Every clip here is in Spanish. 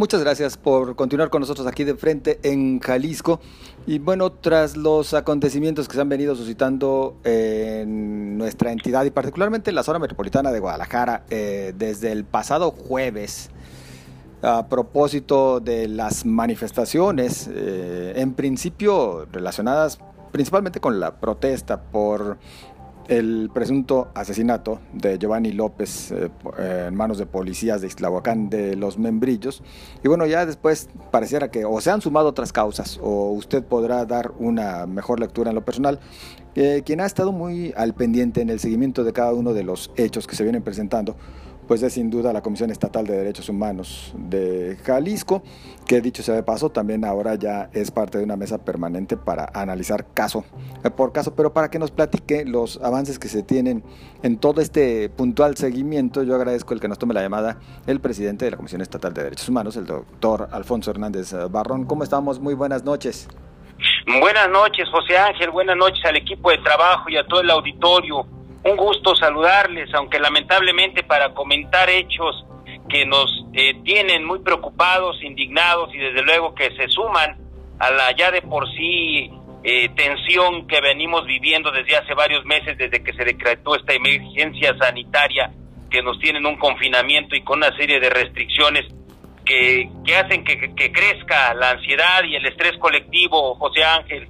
Muchas gracias por continuar con nosotros aquí de frente en Jalisco. Y bueno, tras los acontecimientos que se han venido suscitando en nuestra entidad y particularmente en la zona metropolitana de Guadalajara eh, desde el pasado jueves, a propósito de las manifestaciones, eh, en principio relacionadas principalmente con la protesta por el presunto asesinato de Giovanni López eh, eh, en manos de policías de Islahuacán de los Membrillos. Y bueno, ya después pareciera que o se han sumado otras causas o usted podrá dar una mejor lectura en lo personal. Eh, quien ha estado muy al pendiente en el seguimiento de cada uno de los hechos que se vienen presentando pues es sin duda la Comisión Estatal de Derechos Humanos de Jalisco, que dicho sea de paso, también ahora ya es parte de una mesa permanente para analizar caso eh, por caso, pero para que nos platique los avances que se tienen en todo este puntual seguimiento, yo agradezco el que nos tome la llamada el presidente de la Comisión Estatal de Derechos Humanos, el doctor Alfonso Hernández Barrón. ¿Cómo estamos? Muy buenas noches. Buenas noches, José Ángel. Buenas noches al equipo de trabajo y a todo el auditorio. Un gusto saludarles, aunque lamentablemente para comentar hechos que nos eh, tienen muy preocupados, indignados y desde luego que se suman a la ya de por sí eh, tensión que venimos viviendo desde hace varios meses, desde que se decretó esta emergencia sanitaria, que nos tienen un confinamiento y con una serie de restricciones que, que hacen que, que crezca la ansiedad y el estrés colectivo, José Ángel.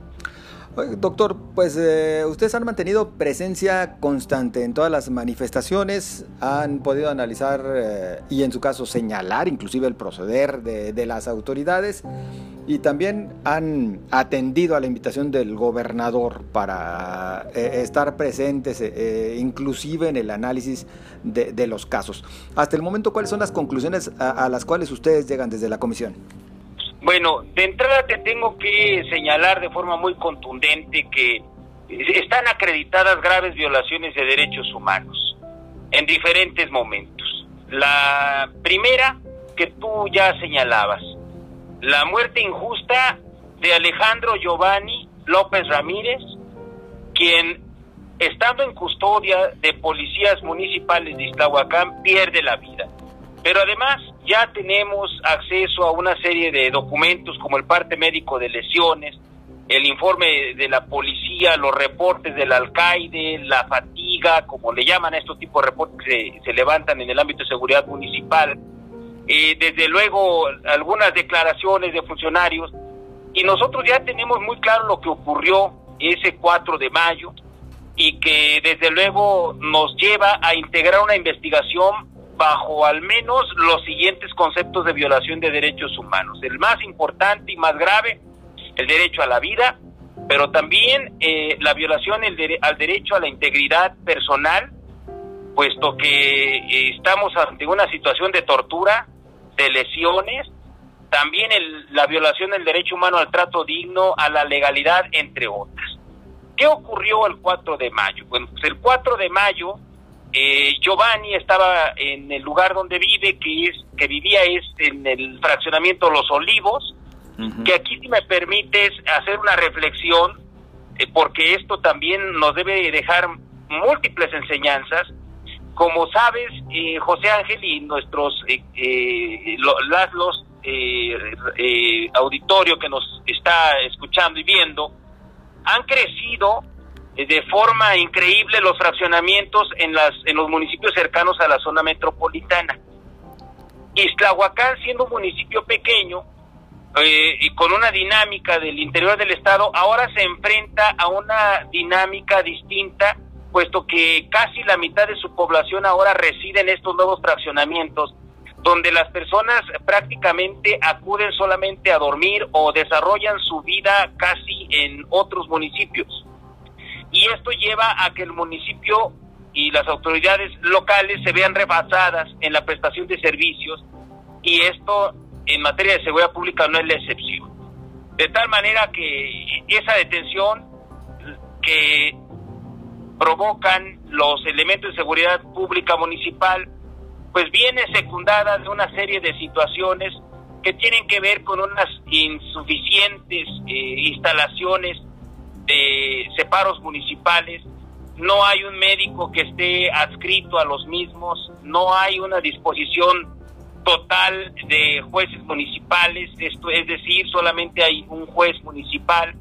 Doctor, pues eh, ustedes han mantenido presencia constante en todas las manifestaciones, han podido analizar eh, y en su caso señalar inclusive el proceder de, las autoridades y también han atendido a la invitación del gobernador para eh, estar presentes inclusive en el análisis de, los casos. Hasta el momento, ¿cuáles son las conclusiones a las cuales ustedes llegan desde la comisión? Bueno, de entrada te tengo que señalar de forma muy contundente que están acreditadas graves violaciones de derechos humanos en diferentes momentos. La primera que tú ya señalabas, la muerte injusta de Alejandro Giovanni López Ramírez, quien estando en custodia de policías municipales de Iztahuacán pierde la vida. Pero además ya tenemos acceso a una serie de documentos como el parte médico de lesiones, el informe de la policía, los reportes del alcaide, la fatiga, como le llaman a estos tipos de reportes que se, levantan en el ámbito de seguridad municipal, eh, desde luego algunas declaraciones de funcionarios, y nosotros ya tenemos muy claro lo que ocurrió ese 4 de mayo y que desde luego nos lleva a integrar una investigación bajo al menos los siguientes conceptos de violación de derechos humanos. El más importante y más grave, el derecho a la vida, pero también eh, la violación al derecho a la integridad personal, puesto que eh, estamos ante una situación de tortura, de lesiones, también la violación del derecho humano al trato digno, a la legalidad, entre otras. ¿Qué ocurrió el 4 de mayo? Bueno, pues el 4 de mayo eh, Giovanni estaba en el lugar donde vive, que es que vivía es en el fraccionamiento Los Olivos, que aquí si me permites hacer una reflexión, eh, porque esto también nos debe dejar múltiples enseñanzas. Como sabes, eh, José Ángel y nuestros eh, los auditorio que nos está escuchando y viendo, han crecido eh, de forma increíble los fraccionamientos en, las, en los municipios cercanos a la zona metropolitana. Islahuacán, siendo un municipio pequeño eh, y con una dinámica del interior del estado, ahora se enfrenta a una dinámica distinta, puesto que casi la mitad de su población ahora reside en estos nuevos fraccionamientos, donde las personas prácticamente acuden solamente a dormir o desarrollan su vida casi en otros municipios y esto lleva a que el municipio y las autoridades locales se vean rebasadas en la prestación de servicios y esto en materia de seguridad pública no es la excepción. De tal manera que esa detención que provocan los elementos de seguridad pública municipal, pues viene secundada de una serie de situaciones que tienen que ver con unas insuficientes eh, instalaciones de separos municipales, no hay un médico que esté adscrito a los mismos, no hay una disposición total de jueces municipales, esto es decir, solamente hay un juez municipal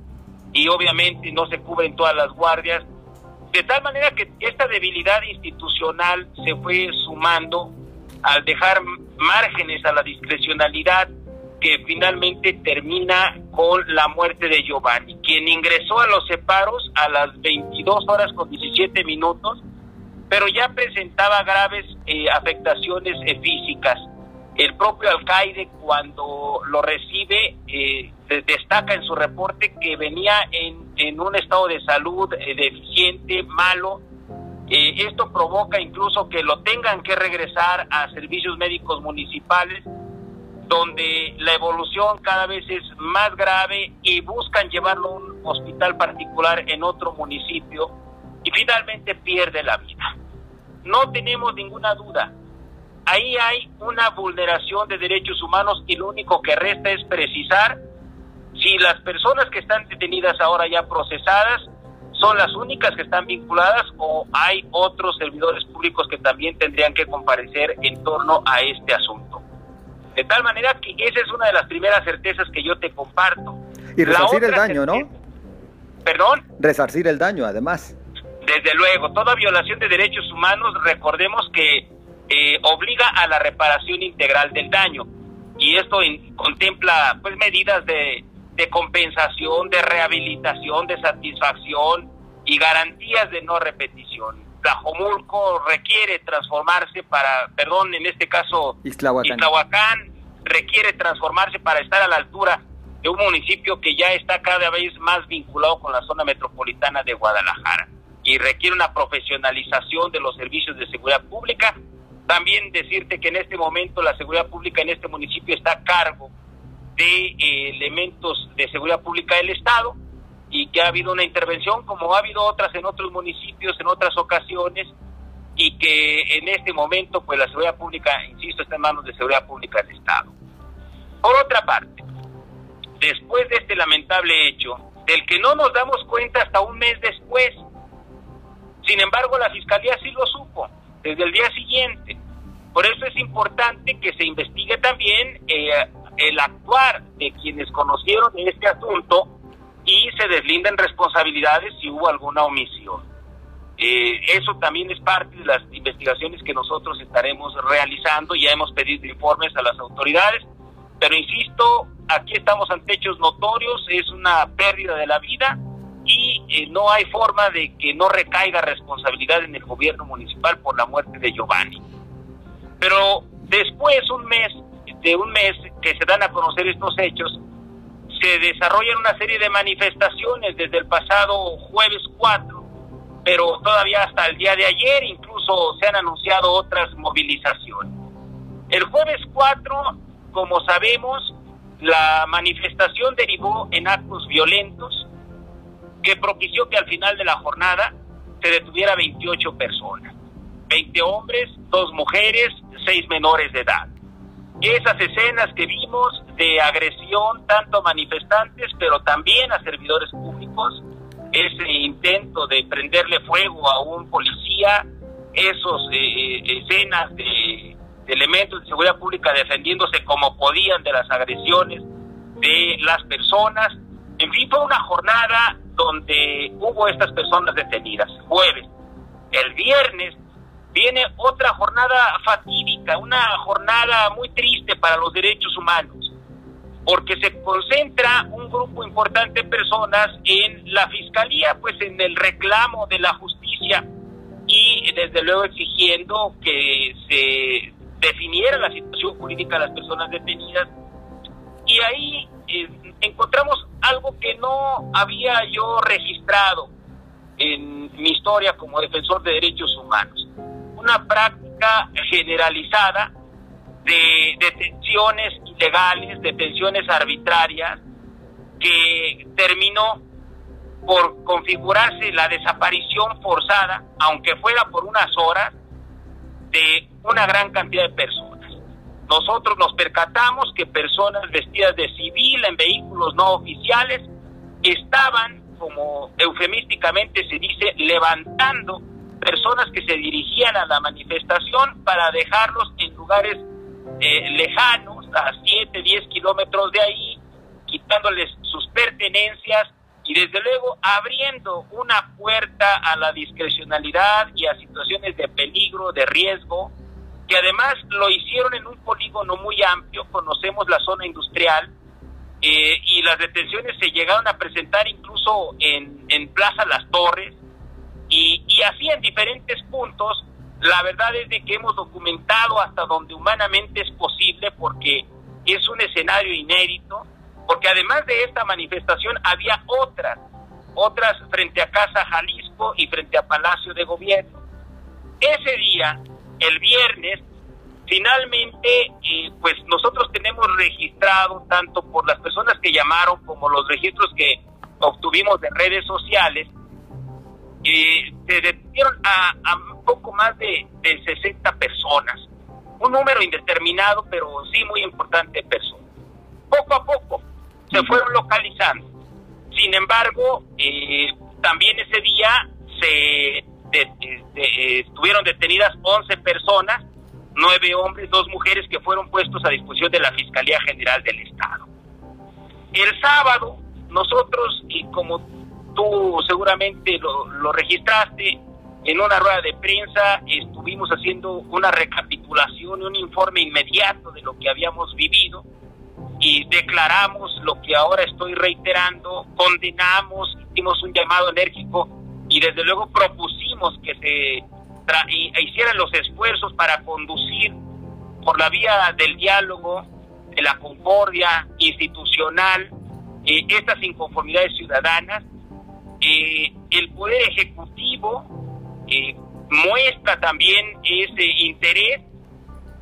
y obviamente no se cubren todas las guardias, de tal manera que esta debilidad institucional se fue sumando al dejar márgenes a la discrecionalidad que finalmente termina con la muerte de Giovanni, quien ingresó a los separos a las 22 horas con 17 minutos, pero ya presentaba graves eh, afectaciones eh, físicas. El propio alcaide cuando lo recibe eh, destaca en su reporte que venía en, en un estado de salud deficiente, malo. esto provoca incluso que lo tengan que regresar a servicios médicos municipales donde la evolución cada vez es más grave y buscan llevarlo a un hospital particular en otro municipio y finalmente pierde la vida. No tenemos ninguna duda. Ahí hay una vulneración de derechos humanos y lo único que resta es precisar si las personas que están detenidas ahora ya procesadas son las únicas que están vinculadas o hay otros servidores públicos que también tendrían que comparecer en torno a este asunto. De tal manera que esa es una de las primeras certezas que yo te comparto. Y resarcir el daño, ¿no? ¿Perdón? Resarcir el daño, además. Desde luego, toda violación de derechos humanos, recordemos que eh, obliga a la reparación integral del daño. Y esto contempla pues medidas de, de compensación, de rehabilitación, de satisfacción y garantías de no repetición. Tlajomulco requiere transformarse para, perdón, en este caso, Islahuacán. requiere transformarse para estar a la altura de un municipio que ya está cada vez más vinculado con la zona metropolitana de Guadalajara y requiere una profesionalización de los servicios de seguridad pública. También decirte que en este momento la seguridad pública en este municipio está a cargo de eh, elementos de seguridad pública del Estado y que ha habido una intervención como ha habido otras en otros municipios en otras ocasiones y que en este momento pues la seguridad pública, insisto, está en manos de seguridad pública del Estado. Por otra parte, después de este lamentable hecho, del que no nos damos cuenta hasta un mes después, sin embargo la Fiscalía sí lo supo, desde el día siguiente. Por eso es importante que se investigue también eh, el actuar de quienes conocieron este asunto y se deslinden responsabilidades si hubo alguna omisión. Eh, eso también es parte de las investigaciones que nosotros estaremos realizando. Ya hemos pedido informes a las autoridades, pero insisto, aquí estamos ante hechos notorios, es una pérdida de la vida y eh, no hay forma de que no recaiga responsabilidad en el gobierno municipal por la muerte de Giovanni. Pero después, un mes, de un mes que se dan a conocer estos hechos, se desarrollan una serie de manifestaciones desde el pasado jueves 4, pero todavía hasta el día de ayer incluso se han anunciado otras movilizaciones. El jueves 4, como sabemos, la manifestación derivó en actos violentos que propició que al final de la jornada se detuviera 28 personas, 20 hombres, dos mujeres, seis menores de edad esas escenas que vimos de agresión tanto a manifestantes, pero también a servidores públicos, ese intento de prenderle fuego a un policía, esas eh, eh, escenas de, elementos de seguridad pública defendiéndose como podían de las agresiones de las personas. En fin, fue una jornada donde hubo estas personas detenidas, jueves. El viernes viene otra jornada fatídica, una jornada muy triste para los derechos humanos, porque se concentra un grupo importante de personas en la fiscalía, pues en el reclamo de la justicia y desde luego exigiendo que se definiera la situación jurídica de las personas detenidas. Y ahí eh, encontramos algo que no había yo registrado en mi historia como defensor de derechos humanos una práctica generalizada de detenciones ilegales, detenciones arbitrarias, que terminó por configurarse la desaparición forzada, aunque fuera por unas horas, de una gran cantidad de personas. Nosotros nos percatamos que personas vestidas de civil en vehículos no oficiales estaban, como eufemísticamente se dice, levantando personas que se dirigían a la manifestación para dejarlos en lugares eh, lejanos, a 7, 10 kilómetros de ahí, quitándoles sus pertenencias y desde luego abriendo una puerta a la discrecionalidad y a situaciones de peligro, de riesgo, que además lo hicieron en un polígono muy amplio, conocemos la zona industrial, eh, y las detenciones se llegaron a presentar incluso en, en Plaza Las Torres, y, y así en diferentes puntos, la verdad es de que hemos documentado hasta donde humanamente es posible, porque es un escenario inédito, porque además de esta manifestación había otras, otras frente a Casa Jalisco y frente a Palacio de Gobierno. Ese día, el viernes, finalmente, eh, pues nosotros tenemos registrado, tanto por las personas que llamaron como los registros que obtuvimos de redes sociales, eh, se detuvieron a, un poco más de, de 60 personas. Un número indeterminado, pero sí muy importante personas. Poco a poco, se fueron localizando. Sin embargo, eh, también ese día se estuvieron detenidas 11 personas, nueve hombres, dos mujeres que fueron puestos a disposición de la Fiscalía General del Estado. El sábado, nosotros, y como tú seguramente lo, lo registraste, en una rueda de prensa estuvimos haciendo una recapitulación, un informe inmediato de lo que habíamos vivido y declaramos lo que ahora estoy reiterando, condenamos, hicimos un llamado enérgico y desde luego propusimos que se e hicieran los esfuerzos para conducir por la vía del diálogo, de la concordia institucional, eh, estas inconformidades ciudadanas. Eh, el Poder Ejecutivo eh, muestra también ese interés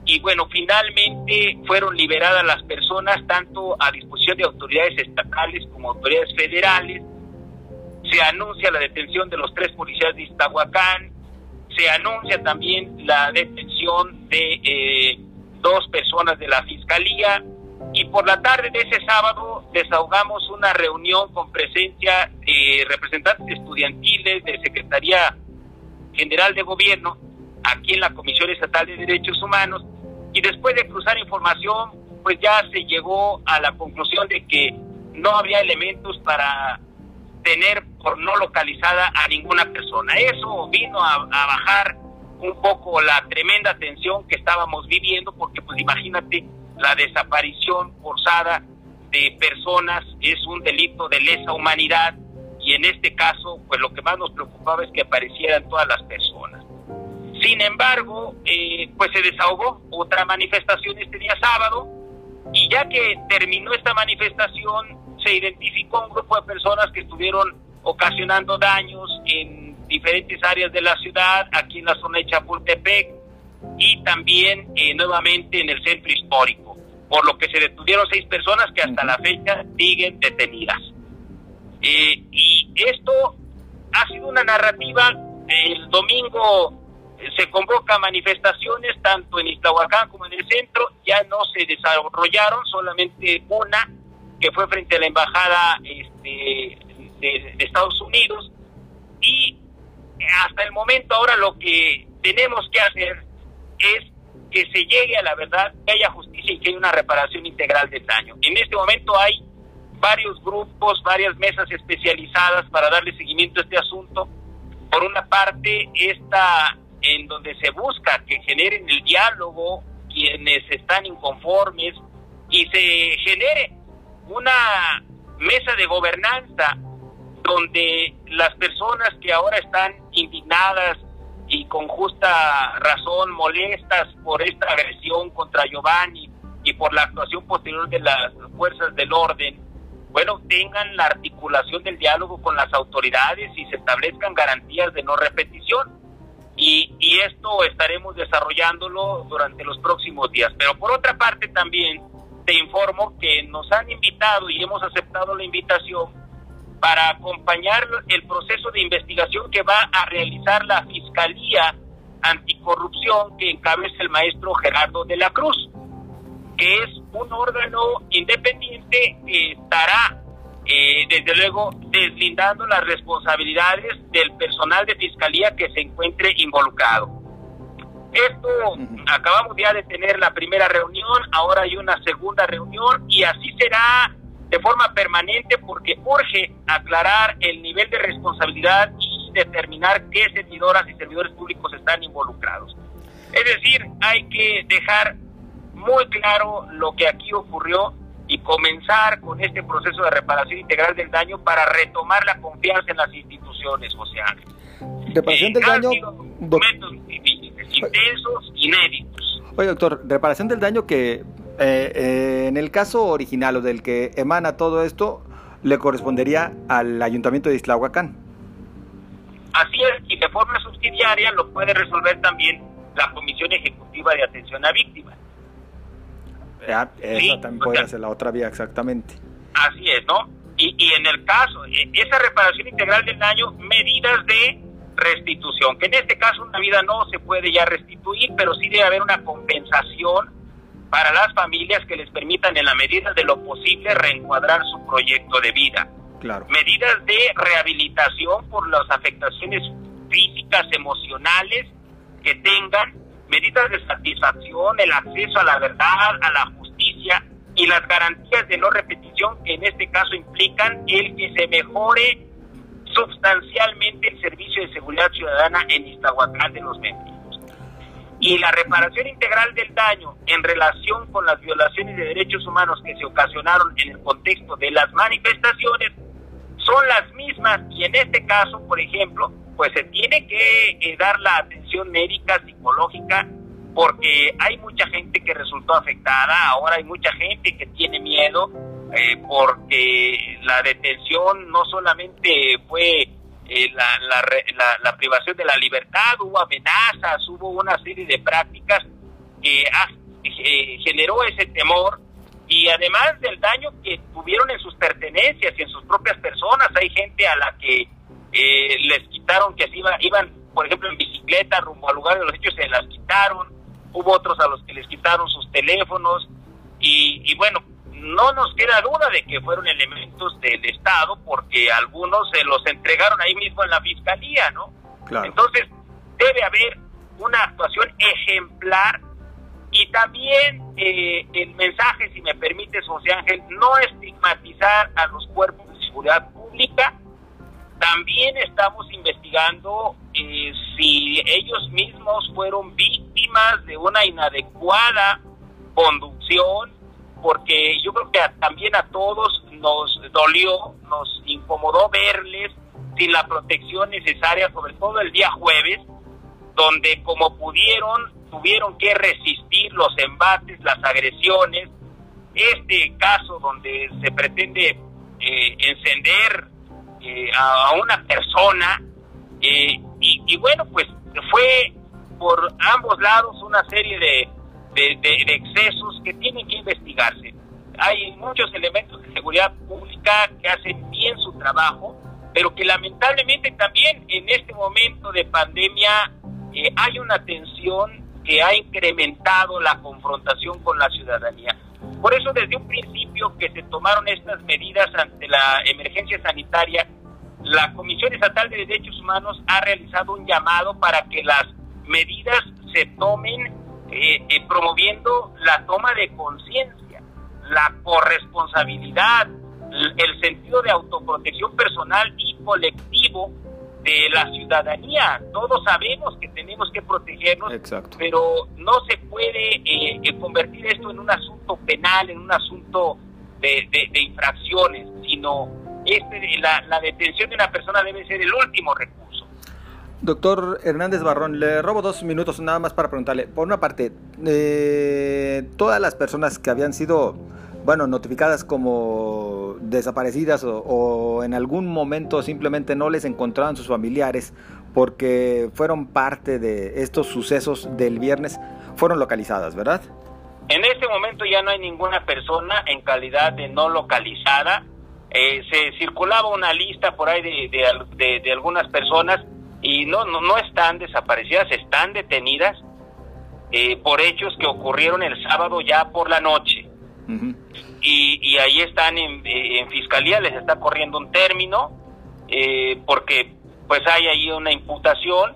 y bueno, finalmente fueron liberadas las personas tanto a disposición de autoridades estatales como autoridades federales. Se anuncia la detención de los tres policías de Iztahuacán, se anuncia también la detención de eh, dos personas de la Fiscalía y por la tarde de ese sábado desahogamos una reunión con presencia de representantes estudiantiles de Secretaría General de Gobierno aquí en la Comisión Estatal de Derechos Humanos y después de cruzar información, pues ya se llegó a la conclusión de que no había elementos para tener por no localizada a ninguna persona. Eso vino a, bajar un poco la tremenda tensión que estábamos viviendo, porque pues imagínate, la desaparición forzada de personas es un delito de lesa humanidad y en este caso, pues lo que más nos preocupaba es que aparecieran todas las personas. Sin embargo, eh, pues se desahogó otra manifestación este día sábado y ya que terminó esta manifestación, se identificó un grupo de personas que estuvieron ocasionando daños en diferentes áreas de la ciudad, aquí en la zona de Chapultepec y también eh, nuevamente en el centro histórico, por lo que se detuvieron seis personas que hasta la fecha siguen detenidas. Eh, y esto ha sido una narrativa, el domingo se convoca manifestaciones tanto en Iztahuacán como en el centro, ya no se desarrollaron, solamente una que fue frente a la embajada este, de, Estados Unidos y hasta el momento ahora lo que tenemos que hacer es que se llegue a la verdad, que haya justicia y que haya una reparación integral del daño. En este momento hay varios grupos, varias mesas especializadas para darle seguimiento a este asunto. Por una parte, esta en donde se busca que generen el diálogo quienes están inconformes y se genere una mesa de gobernanza donde las personas que ahora están indignadas y con justa razón molestas por esta agresión contra Giovanni y por la actuación posterior de las fuerzas del orden, bueno, tengan la articulación del diálogo con las autoridades y se establezcan garantías de no repetición y, y esto estaremos desarrollándolo durante los próximos días. Pero por otra parte también te informo que nos han invitado y hemos aceptado la invitación para acompañar el proceso de investigación que va a realizar la Fiscalía Anticorrupción que encabeza el maestro Gerardo de la Cruz, que es un órgano independiente que estará eh, desde luego deslindando las responsabilidades del personal de fiscalía que se encuentre involucrado. Esto acabamos ya de tener la primera reunión, ahora hay una segunda reunión y así será de forma permanente porque urge aclarar el nivel de responsabilidad y determinar qué servidoras y servidores públicos están involucrados. Es decir, hay que dejar muy claro lo que aquí ocurrió y comenzar con este proceso de reparación integral del daño para retomar la confianza en las instituciones sociales. Reparación del daño. Documentos intensos, inéditos. Oye, doctor, reparación del daño que eh, eh, en el caso original o del que emana todo esto, le correspondería al ayuntamiento de Islahuacán. Así es, y de forma subsidiaria lo puede resolver también la Comisión Ejecutiva de Atención a Víctimas. Ah, esa también puede ser la otra vía, exactamente. Así es, ¿no? Y, y en el caso, e, esa reparación integral del daño, medidas de restitución, que en este caso una vida no se puede ya restituir, pero sí debe haber una compensación para las familias que les permitan en la medida de lo posible reencuadrar su proyecto de vida. Claro. Medidas de rehabilitación por las afectaciones físicas, emocionales que tengan, medidas de satisfacción, el acceso a la verdad, a la justicia y las garantías de no repetición que en este caso implican el que se mejore sustancialmente el servicio de seguridad ciudadana en Iztahuacán de los Membrillos. Y la reparación integral del daño en relación con las violaciones de derechos humanos que se ocasionaron en el contexto de las manifestaciones son las mismas y en este caso, por ejemplo, pues se tiene que eh, dar la atención médica, psicológica, porque hay mucha gente que resultó afectada, ahora hay mucha gente que tiene miedo, eh, porque la detención no solamente fue eh, la, la, la, privación de la libertad, hubo amenazas, hubo una serie de prácticas que eh, generó ese temor y además del daño que tuvieron en sus pertenencias y en sus propias personas, hay gente a la que les quitaron que se iba, iban, por ejemplo, en bicicleta rumbo al lugar de los hechos, se las quitaron, hubo otros a los que les quitaron sus teléfonos y, y bueno, no nos queda duda de que fueron elementos del Estado porque algunos se los entregaron ahí mismo en la fiscalía, ¿no? Entonces, debe haber una actuación ejemplar y también eh, el mensaje, si me permite, José Ángel, no estigmatizar a los cuerpos de seguridad pública. También estamos investigando eh, si ellos mismos fueron víctimas de una inadecuada conducción porque yo creo que también a todos nos dolió, nos incomodó verles sin la protección necesaria, sobre todo el día jueves, donde como pudieron tuvieron que resistir los embates, las agresiones. Este caso donde se pretende eh, encender eh, a, una persona eh, y bueno, pues fue por ambos lados una serie de de, excesos que tienen que investigarse. Hay muchos elementos de seguridad pública que hacen bien su trabajo, pero que lamentablemente también en este momento de pandemia eh, hay una tensión que ha incrementado la confrontación con la ciudadanía. Por eso desde un principio que se tomaron estas medidas ante la emergencia sanitaria, la Comisión Estatal de Derechos Humanos ha realizado un llamado para que las medidas se tomen eh, eh, promoviendo la toma de conciencia, la corresponsabilidad, el sentido de autoprotección personal y colectivo de la ciudadanía. Todos sabemos que tenemos que protegernos, pero no se puede eh, eh, convertir esto en un asunto penal, en un asunto de, de, infracciones, sino este, la, la detención de una persona debe ser el último recurso. Doctor Hernández Barrón, le robo dos minutos nada más para preguntarle. Por una parte, eh, todas las personas que habían sido, bueno, notificadas como desaparecidas o, en algún momento simplemente no les encontraban sus familiares porque fueron parte de estos sucesos del viernes, fueron localizadas, ¿verdad? En este momento ya no hay ninguna persona en calidad de no localizada. Eh, se circulaba una lista por ahí de algunas personas y no, no, no están desaparecidas, están detenidas eh, por hechos que ocurrieron el sábado ya por la noche. y, y, ahí están en, eh, en, fiscalía, les está corriendo un término, eh, porque pues hay ahí una imputación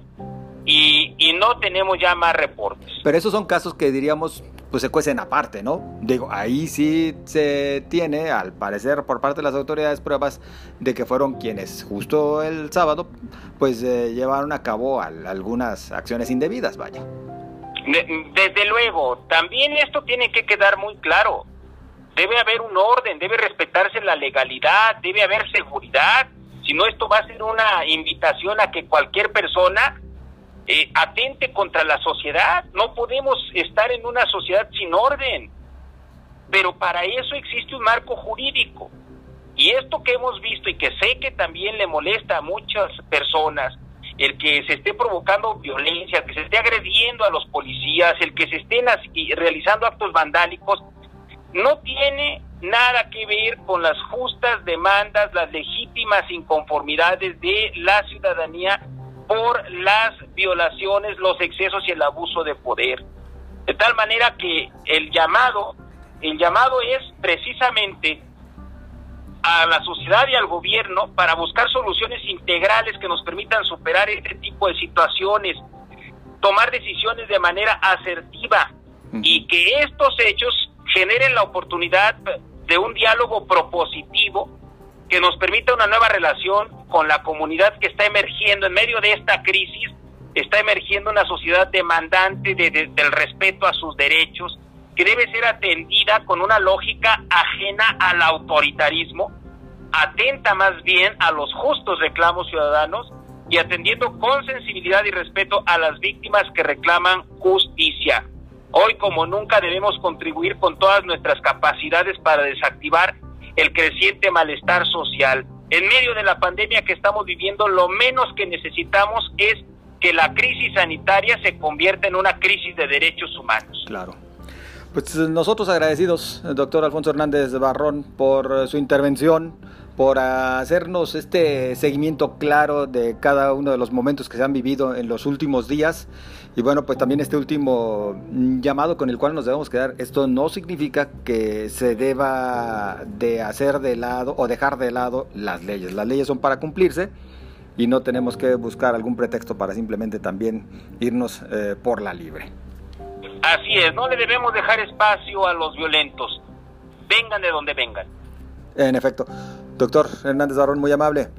y, y no tenemos ya más reportes. Pero esos son casos que diríamos pues se cuecen aparte, ¿no? Digo, ahí sí se tiene, al parecer por parte de las autoridades, pruebas de que fueron quienes justo el sábado, pues eh, llevaron a cabo algunas acciones indebidas, vaya. Desde luego, también esto tiene que quedar muy claro. Debe haber un orden, debe respetarse la legalidad, debe haber seguridad. Si no, esto va a ser una invitación a que cualquier persona eh, atente contra la sociedad. No podemos estar en una sociedad sin orden. Pero para eso existe un marco jurídico. Y esto que hemos visto y que sé que también le molesta a muchas personas, el que se esté provocando violencia, que se esté agrediendo a los policías, el que se estén realizando actos vandálicos, no tiene nada que ver con las justas demandas, las legítimas inconformidades de la ciudadanía por las violaciones, los excesos y el abuso de poder. De tal manera que el llamado, el llamado es precisamente a la sociedad y al gobierno para buscar soluciones integrales que nos permitan superar este tipo de situaciones, tomar decisiones de manera asertiva y que estos hechos generen la oportunidad de un diálogo propositivo que nos permita una nueva relación con la comunidad que está emergiendo en medio de esta crisis, está emergiendo una sociedad demandante del respeto a sus derechos, que debe ser atendida con una lógica ajena al autoritarismo, atenta más bien a los justos reclamos ciudadanos y atendiendo con sensibilidad y respeto a las víctimas que reclaman justicia. Hoy como nunca debemos contribuir con todas nuestras capacidades para desactivar el creciente malestar social. En medio de la pandemia que estamos viviendo, lo menos que necesitamos es que la crisis sanitaria se convierta en una crisis de derechos humanos. Claro. Pues nosotros agradecidos, doctor Alfonso Hernández Barrón, por su intervención, por hacernos este seguimiento claro de cada uno de los momentos que se han vivido en los últimos días. Y bueno, pues también este último llamado con el cual nos debemos quedar, esto no significa que se deba de hacer de lado o dejar de lado las leyes. Las leyes son para cumplirse y no tenemos que buscar algún pretexto para simplemente también irnos eh, por la libre. Así es, no le debemos dejar espacio a los violentos, vengan de donde vengan. En efecto. Doctor Hernández Barrón, muy amable.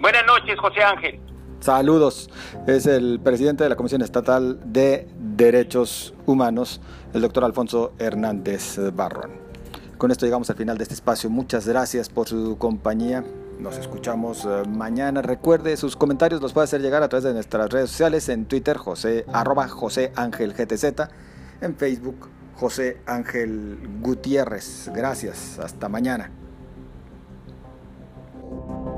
Buenas noches, José Ángel. Saludos. Es el presidente de la Comisión Estatal de Derechos Humanos, el doctor Alfonso Hernández Barrón. Con esto llegamos al final de este espacio. Muchas gracias por su compañía. Nos escuchamos eh, mañana. Recuerde, sus comentarios los puede hacer llegar a través de nuestras redes sociales, en Twitter, José, arroba José Ángel GTZ, en Facebook, José Ángel Gutiérrez. Gracias. Hasta mañana. Thank you.